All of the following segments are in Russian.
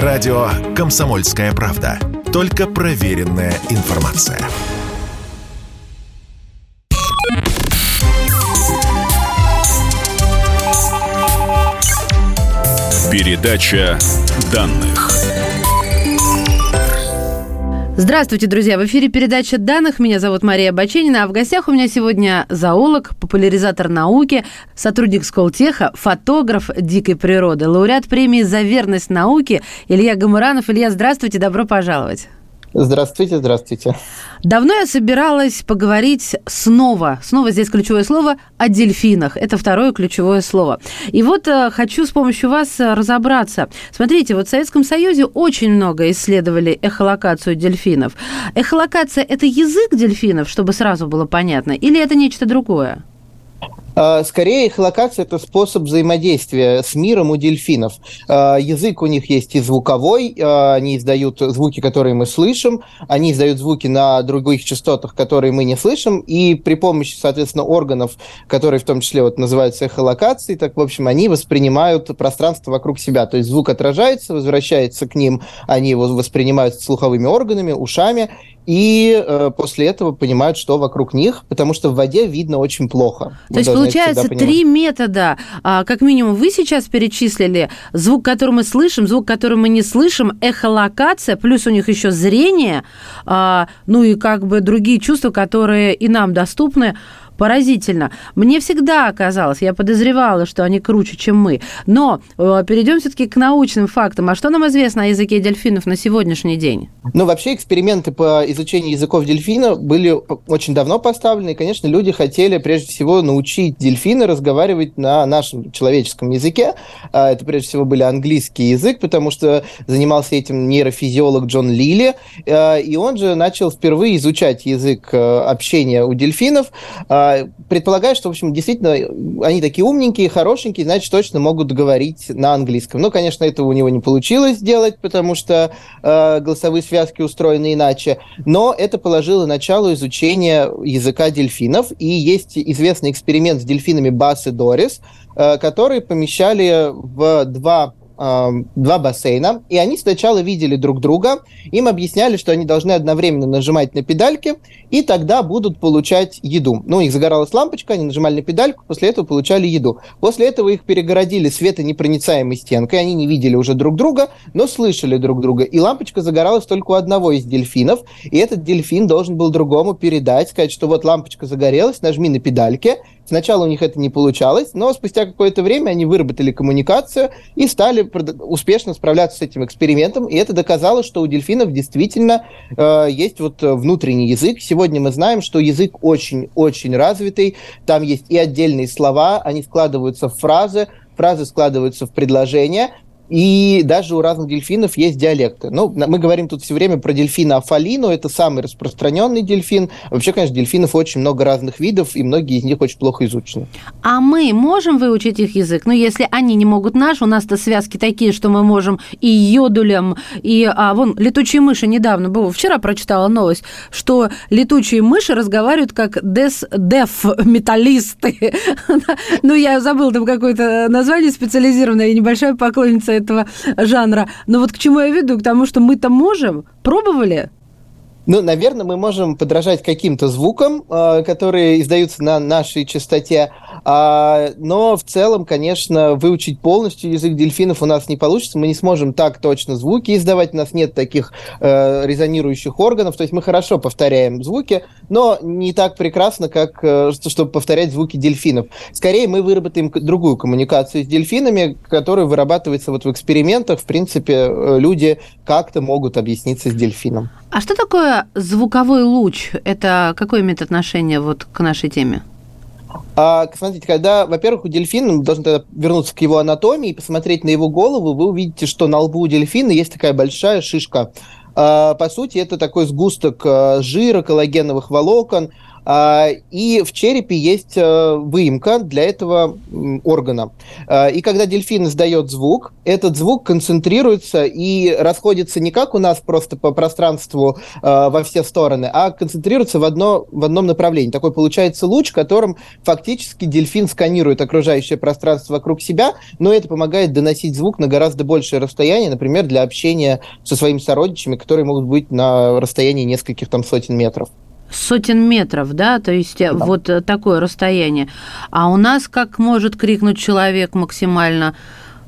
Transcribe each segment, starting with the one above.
Радио «Комсомольская правда». Только проверенная информация. Передача данных. Здравствуйте, друзья! В эфире передача данных. Меня зовут Мария Баченина, а в гостях у меня сегодня зоолог, популяризатор науки, сотрудник Сколтеха, фотограф дикой природы, лауреат премии «За верность науке» Илья Гамуранов. Илья, здравствуйте, добро пожаловать! Здравствуйте, здравствуйте. Давно я собиралась поговорить снова, снова здесь ключевое слово, о дельфинах. Это второе ключевое слово. И вот э, хочу с помощью вас э, разобраться. Смотрите, вот в Советском Союзе очень много исследовали эхолокацию дельфинов. Эхолокация – это язык дельфинов, чтобы сразу было понятно, или это нечто другое? А, скорее, эхолокация – это способ взаимодействия с миром у дельфинов. А, язык у них есть и звуковой, а, они издают звуки, которые мы слышим, они издают звуки на других частотах, которые мы не слышим, и при помощи, соответственно, органов, которые в том числе вот называются эхолокацией, так, в общем, они воспринимают пространство вокруг себя. То есть звук отражается, возвращается к ним, они его воспринимают слуховыми органами, ушами, и э, после этого понимают, что вокруг них, потому что в воде видно очень плохо. То есть получается три метода, а, как минимум вы сейчас перечислили, звук, который мы слышим, звук, который мы не слышим, эхолокация, плюс у них еще зрение, а, ну и как бы другие чувства, которые и нам доступны поразительно. Мне всегда казалось, я подозревала, что они круче, чем мы. Но э, перейдем все-таки к научным фактам. А что нам известно о языке дельфинов на сегодняшний день? Ну, вообще эксперименты по изучению языков дельфина были очень давно поставлены. И, конечно, люди хотели прежде всего научить дельфина разговаривать на нашем человеческом языке. А, это прежде всего были английский язык, потому что занимался этим нейрофизиолог Джон Лили. А, и он же начал впервые изучать язык э, общения у дельфинов а, предполагаю, что, в общем, действительно, они такие умненькие, хорошенькие, значит, точно могут говорить на английском. Но, конечно, этого у него не получилось сделать, потому что э, голосовые связки устроены иначе. Но это положило начало изучения языка дельфинов. И есть известный эксперимент с дельфинами Бас и Дорис, э, которые помещали в два два бассейна, и они сначала видели друг друга, им объясняли, что они должны одновременно нажимать на педальки, и тогда будут получать еду. Ну, у них загоралась лампочка, они нажимали на педальку, после этого получали еду. После этого их перегородили светонепроницаемой стенкой, они не видели уже друг друга, но слышали друг друга. И лампочка загоралась только у одного из дельфинов, и этот дельфин должен был другому передать, сказать, что вот лампочка загорелась, нажми на педальки, Сначала у них это не получалось, но спустя какое-то время они выработали коммуникацию и стали успешно справляться с этим экспериментом. И это доказало, что у дельфинов действительно э, есть вот внутренний язык. Сегодня мы знаем, что язык очень-очень развитый. Там есть и отдельные слова, они складываются в фразы, фразы складываются в предложения, и даже у разных дельфинов есть диалекты. Ну, мы говорим тут все время про дельфина афалину, это самый распространенный дельфин. Вообще, конечно, дельфинов очень много разных видов, и многие из них очень плохо изучены. А мы можем выучить их язык? Ну, если они не могут наш, у нас-то связки такие, что мы можем и йодулем, и... А, вон, летучие мыши недавно было, вчера прочитала новость, что летучие мыши разговаривают как дес, деф металлисты. Ну, я забыла там какое-то название специализированное, я небольшая поклонница этого жанра. Но вот к чему я веду? К тому, что мы-то можем. Пробовали? Ну, наверное, мы можем подражать каким-то звукам, э, которые издаются на нашей частоте, а, но в целом, конечно, выучить полностью язык дельфинов у нас не получится. Мы не сможем так точно звуки издавать, у нас нет таких э, резонирующих органов, то есть мы хорошо повторяем звуки, но не так прекрасно, как э, чтобы повторять звуки дельфинов. Скорее, мы выработаем другую коммуникацию с дельфинами, которая вырабатывается вот в экспериментах. В принципе, люди как-то могут объясниться с дельфином. А что такое звуковой луч? Это какое имеет отношение вот к нашей теме? А, смотрите, когда, во-первых, у дельфина, мы должны тогда вернуться к его анатомии и посмотреть на его голову, вы увидите, что на лбу у дельфина есть такая большая шишка. А, по сути, это такой сгусток а, жира, коллагеновых волокон, и в черепе есть э, выемка для этого органа. А, и когда дельфин издает звук, этот звук концентрируется и расходится не как у нас просто по пространству э, во все стороны, а концентрируется в, одно, в одном направлении. Такой получается луч, которым фактически дельфин сканирует окружающее пространство вокруг себя, но это помогает доносить звук на гораздо большее расстояние, например, для общения со своими сородичами, которые могут быть на расстоянии нескольких там сотен метров сотен метров, да, то есть да. вот такое расстояние. А у нас как может крикнуть человек максимально?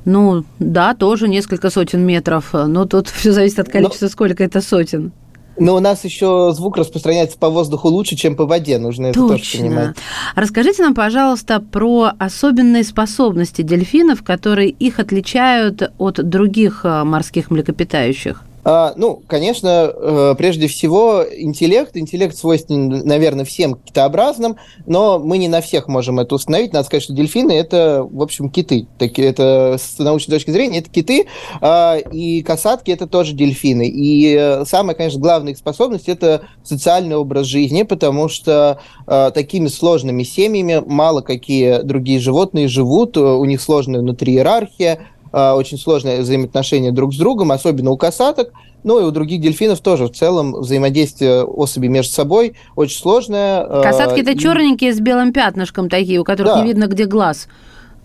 Ну, да, тоже несколько сотен метров, но тут все зависит от количества, но... сколько это сотен. Но у нас еще звук распространяется по воздуху лучше, чем по воде, нужно Точно. это тоже понимать. Расскажите нам, пожалуйста, про особенные способности дельфинов, которые их отличают от других а, морских млекопитающих. А, ну, конечно, э, прежде всего, интеллект. Интеллект свойственен, наверное, всем китообразным, но мы не на всех можем это установить. Надо сказать, что дельфины – это, в общем, киты. Это с научной точки зрения это киты, а, и касатки – это тоже дельфины. И э, самая, конечно, главная их способность – это социальный образ жизни, потому что э, такими сложными семьями мало какие другие животные живут, у них сложная внутри иерархия, очень сложное взаимоотношение друг с другом, особенно у касаток, ну и у других дельфинов тоже в целом взаимодействие особей между собой очень сложное. А, Касатки это и... черненькие с белым пятнышком такие, у которых да. не видно, где глаз.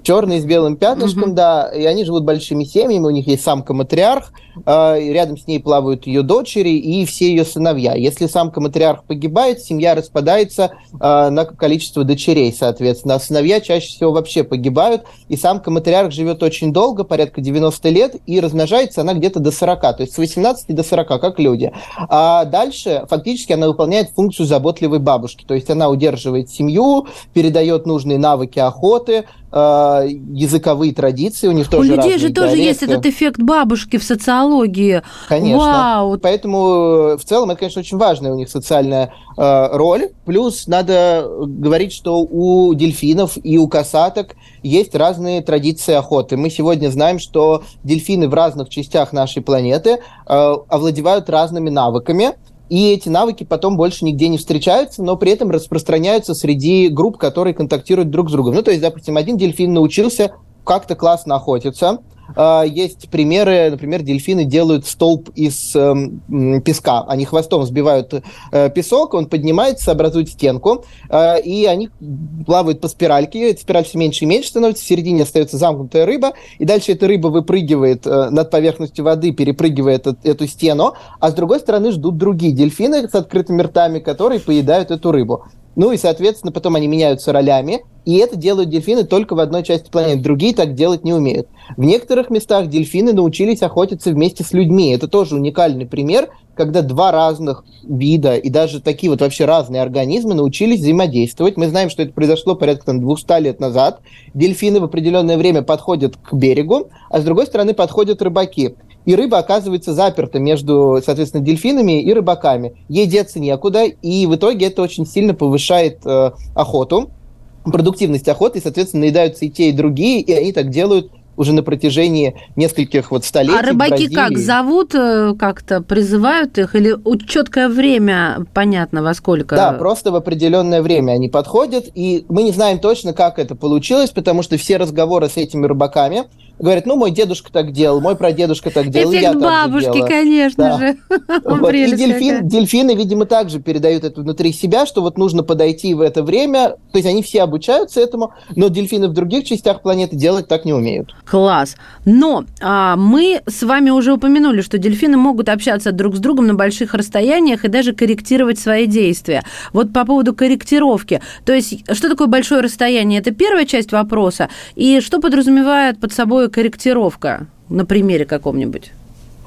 Черные с белым пятнышком, угу. да, и они живут большими семьями, у них есть самка-матриарх, э, рядом с ней плавают ее дочери и все ее сыновья. Если самка-матриарх погибает, семья распадается э, на количество дочерей, соответственно. А сыновья чаще всего вообще погибают, и самка-матриарх живет очень долго, порядка 90 лет, и размножается она где-то до 40, то есть с 18 до 40, как люди. А дальше фактически она выполняет функцию заботливой бабушки, то есть она удерживает семью, передает нужные навыки охоты, языковые традиции, у них тоже У людей же тоже диалекты. есть этот эффект бабушки в социологии. Конечно. Вау. Поэтому в целом это, конечно, очень важная у них социальная э, роль. Плюс надо говорить, что у дельфинов и у касаток есть разные традиции охоты. Мы сегодня знаем, что дельфины в разных частях нашей планеты э, овладевают разными навыками и эти навыки потом больше нигде не встречаются, но при этом распространяются среди групп, которые контактируют друг с другом. Ну, то есть, допустим, один дельфин научился как-то классно охотиться, есть примеры, например, дельфины делают столб из э, песка. Они хвостом сбивают э, песок, он поднимается, образует стенку, э, и они плавают по спиральке. Эта спираль все меньше и меньше становится, в середине остается замкнутая рыба, и дальше эта рыба выпрыгивает э, над поверхностью воды, перепрыгивает эту, эту стену, а с другой стороны ждут другие дельфины с открытыми ртами, которые поедают эту рыбу. Ну и, соответственно, потом они меняются ролями, и это делают дельфины только в одной части планеты. Другие так делать не умеют. В некоторых местах дельфины научились охотиться вместе с людьми. Это тоже уникальный пример, когда два разных вида и даже такие вот вообще разные организмы научились взаимодействовать. Мы знаем, что это произошло порядка там, 200 лет назад. Дельфины в определенное время подходят к берегу, а с другой стороны подходят рыбаки и рыба оказывается заперта между, соответственно, дельфинами и рыбаками. Ей деться некуда, и в итоге это очень сильно повышает э, охоту, продуктивность охоты, и, соответственно, наедаются и те, и другие, и они так делают уже на протяжении нескольких вот столетий. А рыбаки как зовут э, как-то, призывают их или четкое время понятно во сколько? Да, просто в определенное время они подходят, и мы не знаем точно, как это получилось, потому что все разговоры с этими рыбаками говорит, ну, мой дедушка так делал, мой прадедушка так делал, Эффект я так бабушки, делала. конечно да. же. Вот. И дельфин, дельфины, видимо, также передают это внутри себя, что вот нужно подойти в это время. То есть они все обучаются этому, но дельфины в других частях планеты делать так не умеют. Класс. Но а, мы с вами уже упомянули, что дельфины могут общаться друг с другом на больших расстояниях и даже корректировать свои действия. Вот по поводу корректировки. То есть что такое большое расстояние? Это первая часть вопроса. И что подразумевает под собой корректировка на примере каком-нибудь?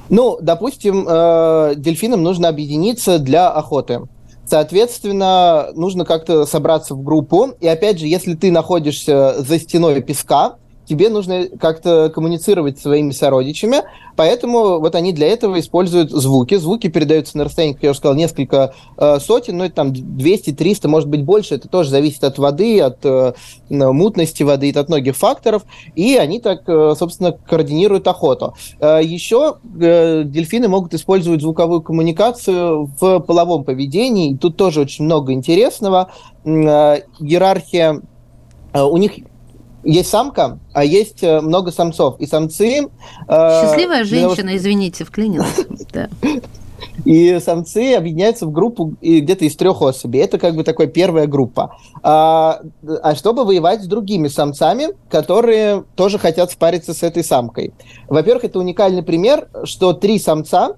Ну, допустим, э, дельфинам нужно объединиться для охоты. Соответственно, нужно как-то собраться в группу. И опять же, если ты находишься за стеной песка, тебе нужно как-то коммуницировать с своими сородичами, поэтому вот они для этого используют звуки. Звуки передаются на расстоянии, как я уже сказал, несколько э, сотен, но это там 200-300, может быть больше, это тоже зависит от воды, от э, мутности воды, от многих факторов, и они так, э, собственно, координируют охоту. Э, еще э, дельфины могут использовать звуковую коммуникацию в половом поведении, тут тоже очень много интересного. Э, иерархия э, у них есть самка, а есть э, много самцов. И самцы... Счастливая женщина, того, извините, вклинилась. И самцы объединяются в группу где-то из трех особей. Это как бы такая первая группа. А, а чтобы воевать с другими самцами, которые тоже хотят спариться с этой самкой. Во-первых, это уникальный пример, что три самца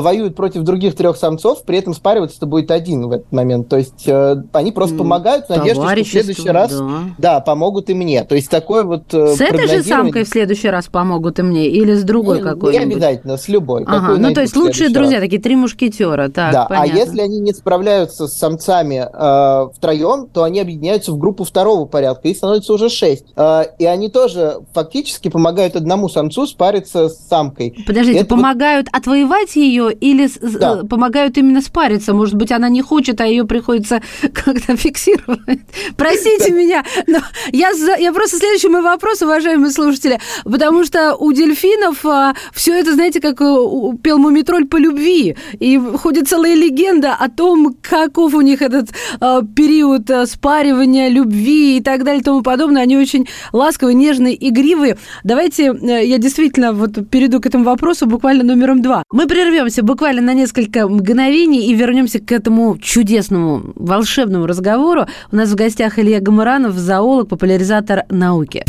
воюют против других трех самцов, при этом спариваться-то будет один в этот момент. То есть э, они просто помогают в надежде, что в следующий раз да. Да, помогут и мне. То есть такой вот э, С этой же самкой в следующий раз помогут и мне? Или с другой ну, какой-нибудь? Не обязательно, с любой. Ага, ну то есть лучшие друзья, раз. такие три мушкетера. Так, да, а понятно. а если они не справляются с самцами э, втроем, то они объединяются в группу второго порядка, и становится уже шесть. Э, и они тоже фактически помогают одному самцу спариться с самкой. Подождите, Это помогают вот... отвоевать ее ее или да. Э, помогают именно спариться? Может быть, она не хочет, а ее приходится как-то фиксировать. Простите меня, но я, я просто следующий мой вопрос, уважаемые слушатели, потому что у дельфинов а, все это, знаете, как э, пел Мумитроль по любви, и ходит целая легенда о том, каков у них этот а, период а, спаривания, любви и так далее и тому подобное. Они очень ласковые, нежные, игривые. Давайте я действительно вот перейду к этому вопросу буквально номером два. Мы прервемся прервемся буквально на несколько мгновений и вернемся к этому чудесному, волшебному разговору. У нас в гостях Илья Гамаранов, зоолог, популяризатор науки.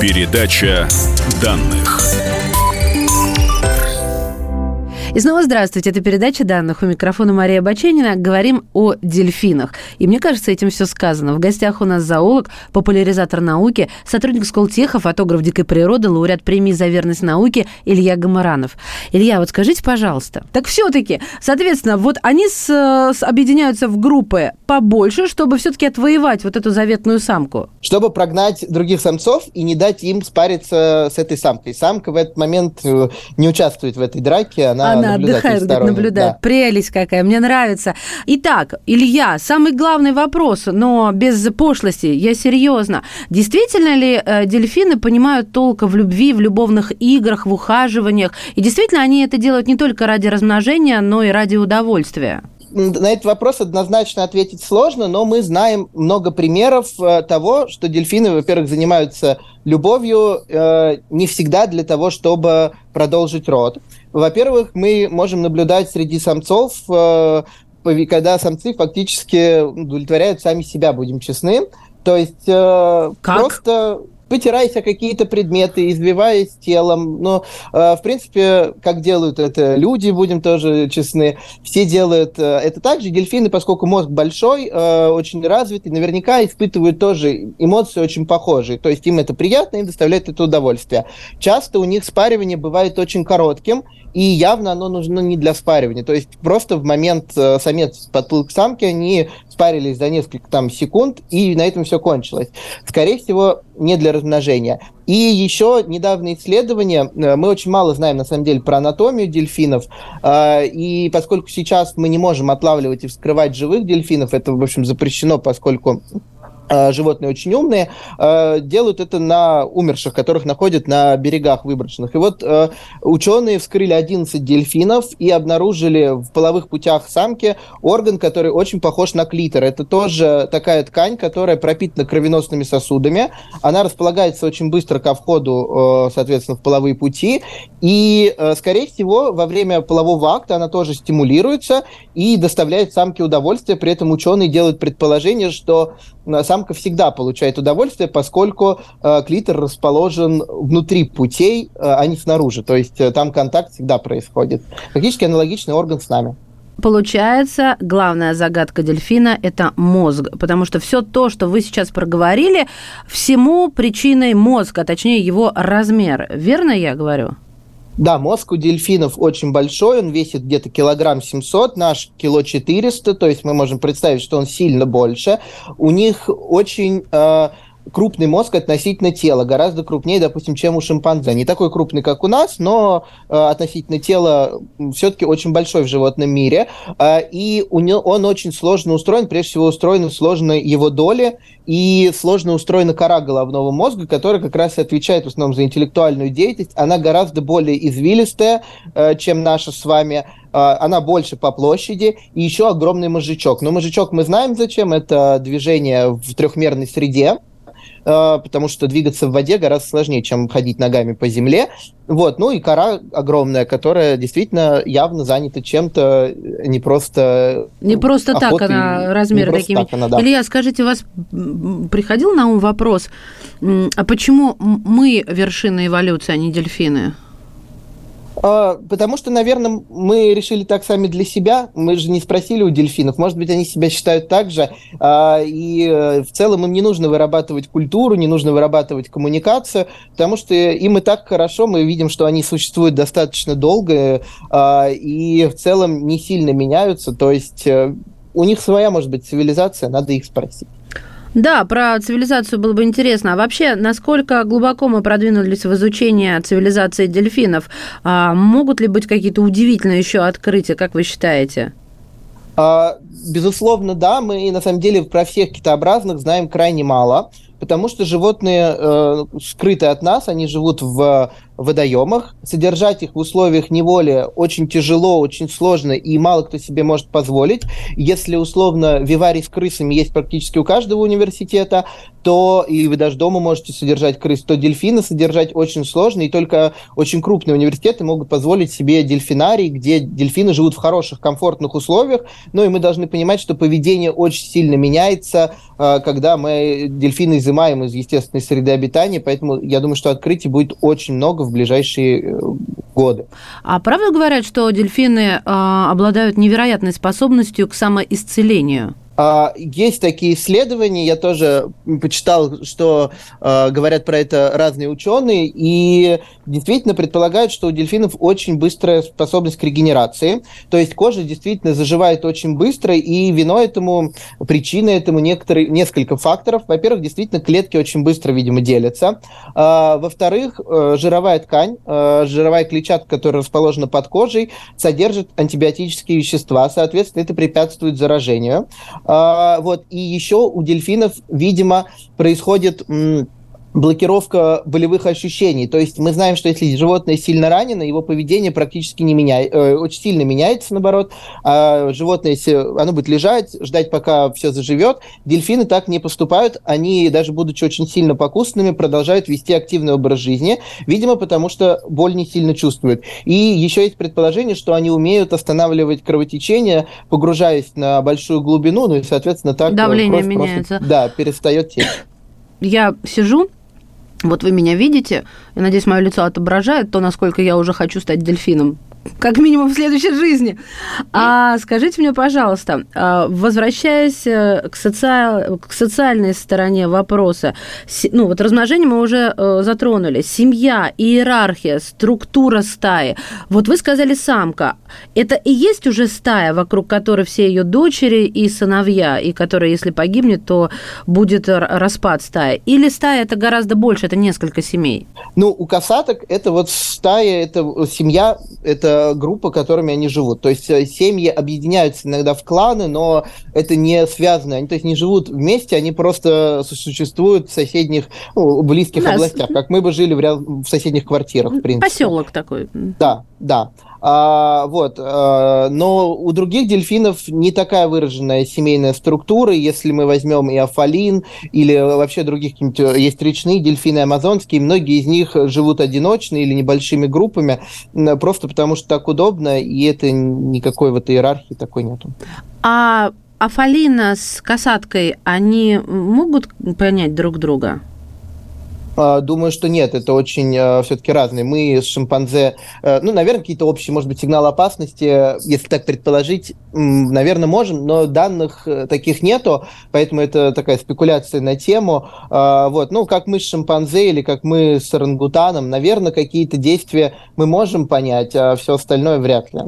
Передача данных. И снова здравствуйте. Это передача данных. У микрофона Мария Баченина. Говорим о дельфинах. И мне кажется, этим все сказано. В гостях у нас зоолог, популяризатор науки, сотрудник Сколтеха, фотограф дикой природы, лауреат премии за верность науке Илья Гамаранов. Илья, вот скажите, пожалуйста, так все-таки, соответственно, вот они с, с, объединяются в группы побольше, чтобы все-таки отвоевать вот эту заветную самку? Чтобы прогнать других самцов и не дать им спариться с этой самкой. Самка в этот момент э, не участвует в этой драке, она, она отдыхает, говорит, наблюдает. Да. Прелесть какая, мне нравится. Итак, Илья, самый главный вопрос, но без пошлости, я серьезно. Действительно ли э, дельфины понимают толка в любви, в любовных играх, в ухаживаниях? И действительно они это делают не только ради размножения, но и ради удовольствия? На этот вопрос однозначно ответить сложно, но мы знаем много примеров э, того, что дельфины, во-первых, занимаются любовью э, не всегда для того, чтобы продолжить род. Во-первых, мы можем наблюдать среди самцов, э, когда самцы фактически удовлетворяют сами себя, будем честны. То есть э, как? просто потираясь о какие-то предметы, избиваясь телом. Но, э, в принципе, как делают это люди, будем тоже честны, все делают э, это так же. Дельфины, поскольку мозг большой, э, очень развитый, наверняка испытывают тоже эмоции очень похожие. То есть им это приятно, им доставляет это удовольствие. Часто у них спаривание бывает очень коротким, и явно оно нужно не для спаривания. То есть просто в момент самец подплыл к самке, они спарились за несколько там секунд, и на этом все кончилось. Скорее всего, не для размножения. И еще недавнее исследование, э, мы очень мало знаем, на самом деле, про анатомию дельфинов, э, и поскольку сейчас мы не можем отлавливать и вскрывать живых дельфинов, это, в общем, запрещено, поскольку животные очень умные, э, делают это на умерших, которых находят на берегах выброшенных. И вот э, ученые вскрыли 11 дельфинов и обнаружили в половых путях самки орган, который очень похож на клитор. Это тоже такая ткань, которая пропитана кровеносными сосудами. Она располагается очень быстро ко входу, соответственно, в половые пути. И, скорее всего, во время полового акта она тоже стимулируется и доставляет самке удовольствие. При этом ученые делают предположение, что самка всегда получает удовольствие, поскольку э, клитор расположен внутри путей, э, а не снаружи. То есть э, там контакт всегда происходит. Фактически аналогичный орган с нами. Получается, главная загадка дельфина – это мозг, потому что все то, что вы сейчас проговорили, всему причиной мозг, а точнее его размер. Верно я говорю? Да, мозг у дельфинов очень большой, он весит где-то килограмм 700, наш кило 400, то есть мы можем представить, что он сильно больше. У них очень э, крупный мозг относительно тела, гораздо крупнее, допустим, чем у шимпанзе. Не такой крупный, как у нас, но э, относительно тела все-таки очень большой в животном мире. Э, и у него, он очень сложно устроен, прежде всего устроены сложно его доли, и сложно устроена кора головного мозга, которая как раз и отвечает в основном за интеллектуальную деятельность. Она гораздо более извилистая, э, чем наша с вами она больше по площади, и еще огромный мозжечок. Но мозжечок мы знаем зачем, это движение в трехмерной среде, Э, потому что двигаться в воде гораздо сложнее, чем ходить ногами по земле. Вот, ну и кора огромная, которая действительно явно занята чем-то не просто Не просто охотой, так она размеры такими. Так она, да. Илья, скажите, у вас приходил на ум вопрос, а почему мы вершина эволюции, а не дельфины? А, потому что, наверное, мы решили так сами для себя. Мы же не спросили у дельфинов. Может быть, они себя считают так же. А, и э, в целом им не нужно вырабатывать культуру, не нужно вырабатывать коммуникацию, потому что им и так хорошо. Мы видим, что они существуют достаточно долго а, и в целом не сильно меняются. То есть э, у них своя, может быть, цивилизация, надо их спросить. Да, про цивилизацию было бы интересно. А вообще, насколько глубоко мы продвинулись в изучении цивилизации дельфинов? А могут ли быть какие-то удивительные еще открытия, как вы считаете? А, безусловно, да. Мы на самом деле про всех китообразных знаем крайне мало, потому что животные э, скрыты от нас, они живут в водоемах. Содержать их в условиях неволи очень тяжело, очень сложно, и мало кто себе может позволить. Если, условно, виварий с крысами есть практически у каждого университета, то, и вы даже дома можете содержать крыс, то дельфины содержать очень сложно, и только очень крупные университеты могут позволить себе дельфинарий, где дельфины живут в хороших, комфортных условиях. Ну и мы должны понимать, что поведение очень сильно меняется, э, когда мы дельфины изымаем из естественной среды обитания, поэтому я думаю, что открытий будет очень много в ближайшие э, годы. А правда говорят, что дельфины э, обладают невероятной способностью к самоисцелению? А, есть такие исследования, я тоже почитал, что э, говорят про это разные ученые, и действительно предполагают, что у дельфинов очень быстрая способность к регенерации, то есть кожа действительно заживает очень быстро, и вино этому, причина этому некоторые, несколько факторов. Во-первых, действительно клетки очень быстро, видимо, делятся. А, во-вторых, э, жировая ткань, э, жировая клетчатка, которая расположена под кожей, содержит антибиотические вещества, соответственно, это препятствует заражению. А, вот, и еще у дельфинов, видимо, происходит блокировка болевых ощущений. То есть мы знаем, что если животное сильно ранено, его поведение практически не меняется, э, очень сильно меняется, наоборот. А животное, если оно будет лежать, ждать, пока все заживет, дельфины так не поступают. Они, даже будучи очень сильно покусанными, продолжают вести активный образ жизни, видимо, потому что боль не сильно чувствуют. И еще есть предположение, что они умеют останавливать кровотечение, погружаясь на большую глубину, ну и, соответственно, так давление меняется. Просто, да, перестает течь. Я сижу вот вы меня видите, я надеюсь, мое лицо отображает то, насколько я уже хочу стать дельфином как минимум в следующей жизни. А скажите мне, пожалуйста, а, возвращаясь э, к, социал, к социальной стороне вопроса, ну вот размножение мы уже э, затронули, семья, иерархия, структура стаи. Вот вы сказали самка. Это и есть уже стая, вокруг которой все ее дочери и сыновья, и которая, если погибнет, то будет распад стаи. Или стая это гораздо больше, это несколько семей? Ну, у касаток это вот стая, это семья, это группа, которыми они живут. То есть э, семьи объединяются иногда в кланы, но это не связано. Они то есть не живут вместе, они просто существуют в соседних, ну, близких да, областях, как мы бы жили в, ряд, в соседних квартирах, в принципе. Поселок такой. Да, да. А, вот, а, но у других дельфинов не такая выраженная семейная структура. Если мы возьмем и афалин, или вообще других каких-нибудь, э, есть речные дельфины амазонские, многие из них живут одиночно или небольшими группами, просто потому что так удобно, и это никакой вот иерархии такой нету. А Афалина с касаткой, они могут понять друг друга? А, думаю, что нет, это очень а, все-таки разные. Мы с шимпанзе, э, ну, наверное, какие-то общие, может быть, сигналы опасности, если так предположить, наверное, можем, но данных э, таких нету, поэтому это такая спекуляция на тему. А, вот, ну, как мы с шимпанзе или как мы с орангутаном, наверное, какие-то действия мы можем понять, а все остальное вряд ли.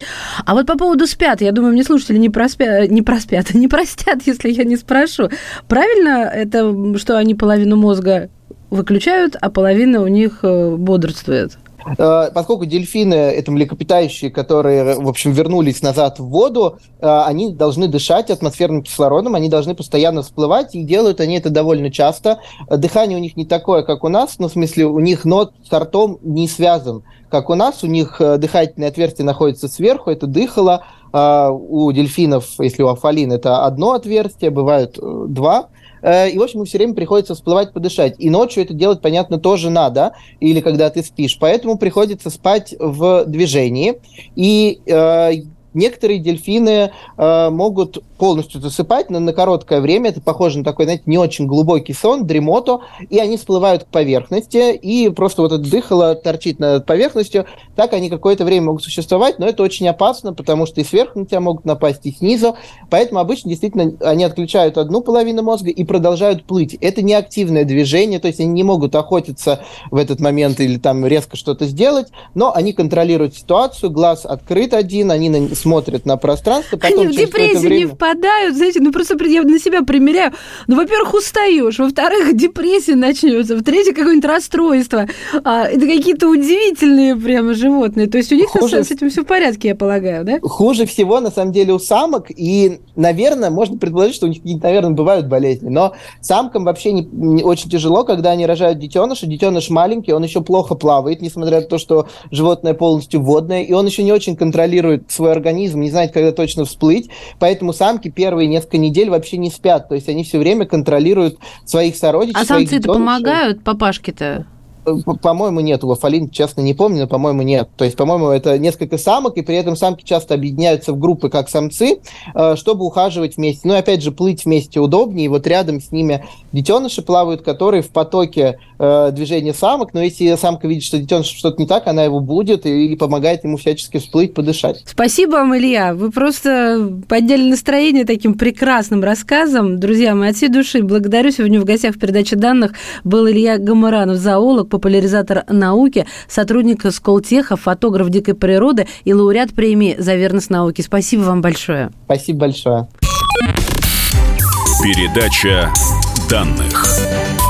А вот по поводу спят, я думаю, мне слушатели не проспят, не проспят, не простят, если я не спрошу. Правильно это, что они половину мозга выключают, а половина у них э, бодрствует? Э, поскольку дельфины – это млекопитающие, которые, в общем, вернулись назад в воду, э, они должны дышать атмосферным кислородом, они должны постоянно всплывать, и делают они это довольно часто. Дыхание у них не такое, как у нас, ну, в смысле, у них нот с ртом не связан, как у нас. У них дыхательное отверстие находится сверху, это дыхало. У дельфинов, если у афалин, это одно отверстие, бывают два. Э, и, в общем, все время приходится всплывать, подышать. И ночью это делать, понятно, тоже надо, или когда ты спишь. Поэтому приходится спать в движении. И э, некоторые дельфины э, могут полностью засыпать, но на короткое время. Это похоже на такой, знаете, не очень глубокий сон, дремоту, и они всплывают к поверхности, и просто вот это дыхало торчит над поверхностью. Так они какое-то время могут существовать, но это очень опасно, потому что и сверху на тебя могут напасть, и снизу. Поэтому обычно действительно они отключают одну половину мозга и продолжают плыть. Это не активное движение, то есть они не могут охотиться в этот момент или там резко что-то сделать, но они контролируют ситуацию, глаз открыт один, они смотрят на пространство. Потом они в депрессию время... не впадают знаете, ну просто я на себя примеряю. Ну, во-первых, устаешь, во-вторых, депрессия начнется, в-третьих, какое-нибудь расстройство. А, это какие-то удивительные прямо животные. То есть у них Хуже... с этим все в порядке, я полагаю, да? Хуже всего, на самом деле, у самок. И, наверное, можно предположить, что у них, наверное, бывают болезни. Но самкам вообще не, не очень тяжело, когда они рожают детеныша. Детеныш маленький, он еще плохо плавает, несмотря на то, что животное полностью водное. И он еще не очень контролирует свой организм, не знает, когда точно всплыть. Поэтому сам самки первые несколько недель вообще не спят, то есть они все время контролируют своих сородичей. А самцы-то помогают папашке-то? По-моему, нет. У Лафалин, честно, не помню, но, по-моему, нет. То есть, по-моему, это несколько самок, и при этом самки часто объединяются в группы, как самцы, э, чтобы ухаживать вместе. Ну, и опять же, плыть вместе удобнее. И вот рядом с ними детеныши плавают, которые в потоке э, движения самок. Но если самка видит, что детеныш что-то не так, она его будет или помогает ему всячески всплыть, подышать. Спасибо вам, Илья. Вы просто подняли настроение таким прекрасным рассказом. Друзья, мы от всей души благодарю. Сегодня в гостях в передаче данных был Илья Гамаранов, зоолог, популяризатор науки, сотрудник Сколтеха, фотограф дикой природы и лауреат премии за верность науке. Спасибо вам большое. Спасибо большое. Передача данных.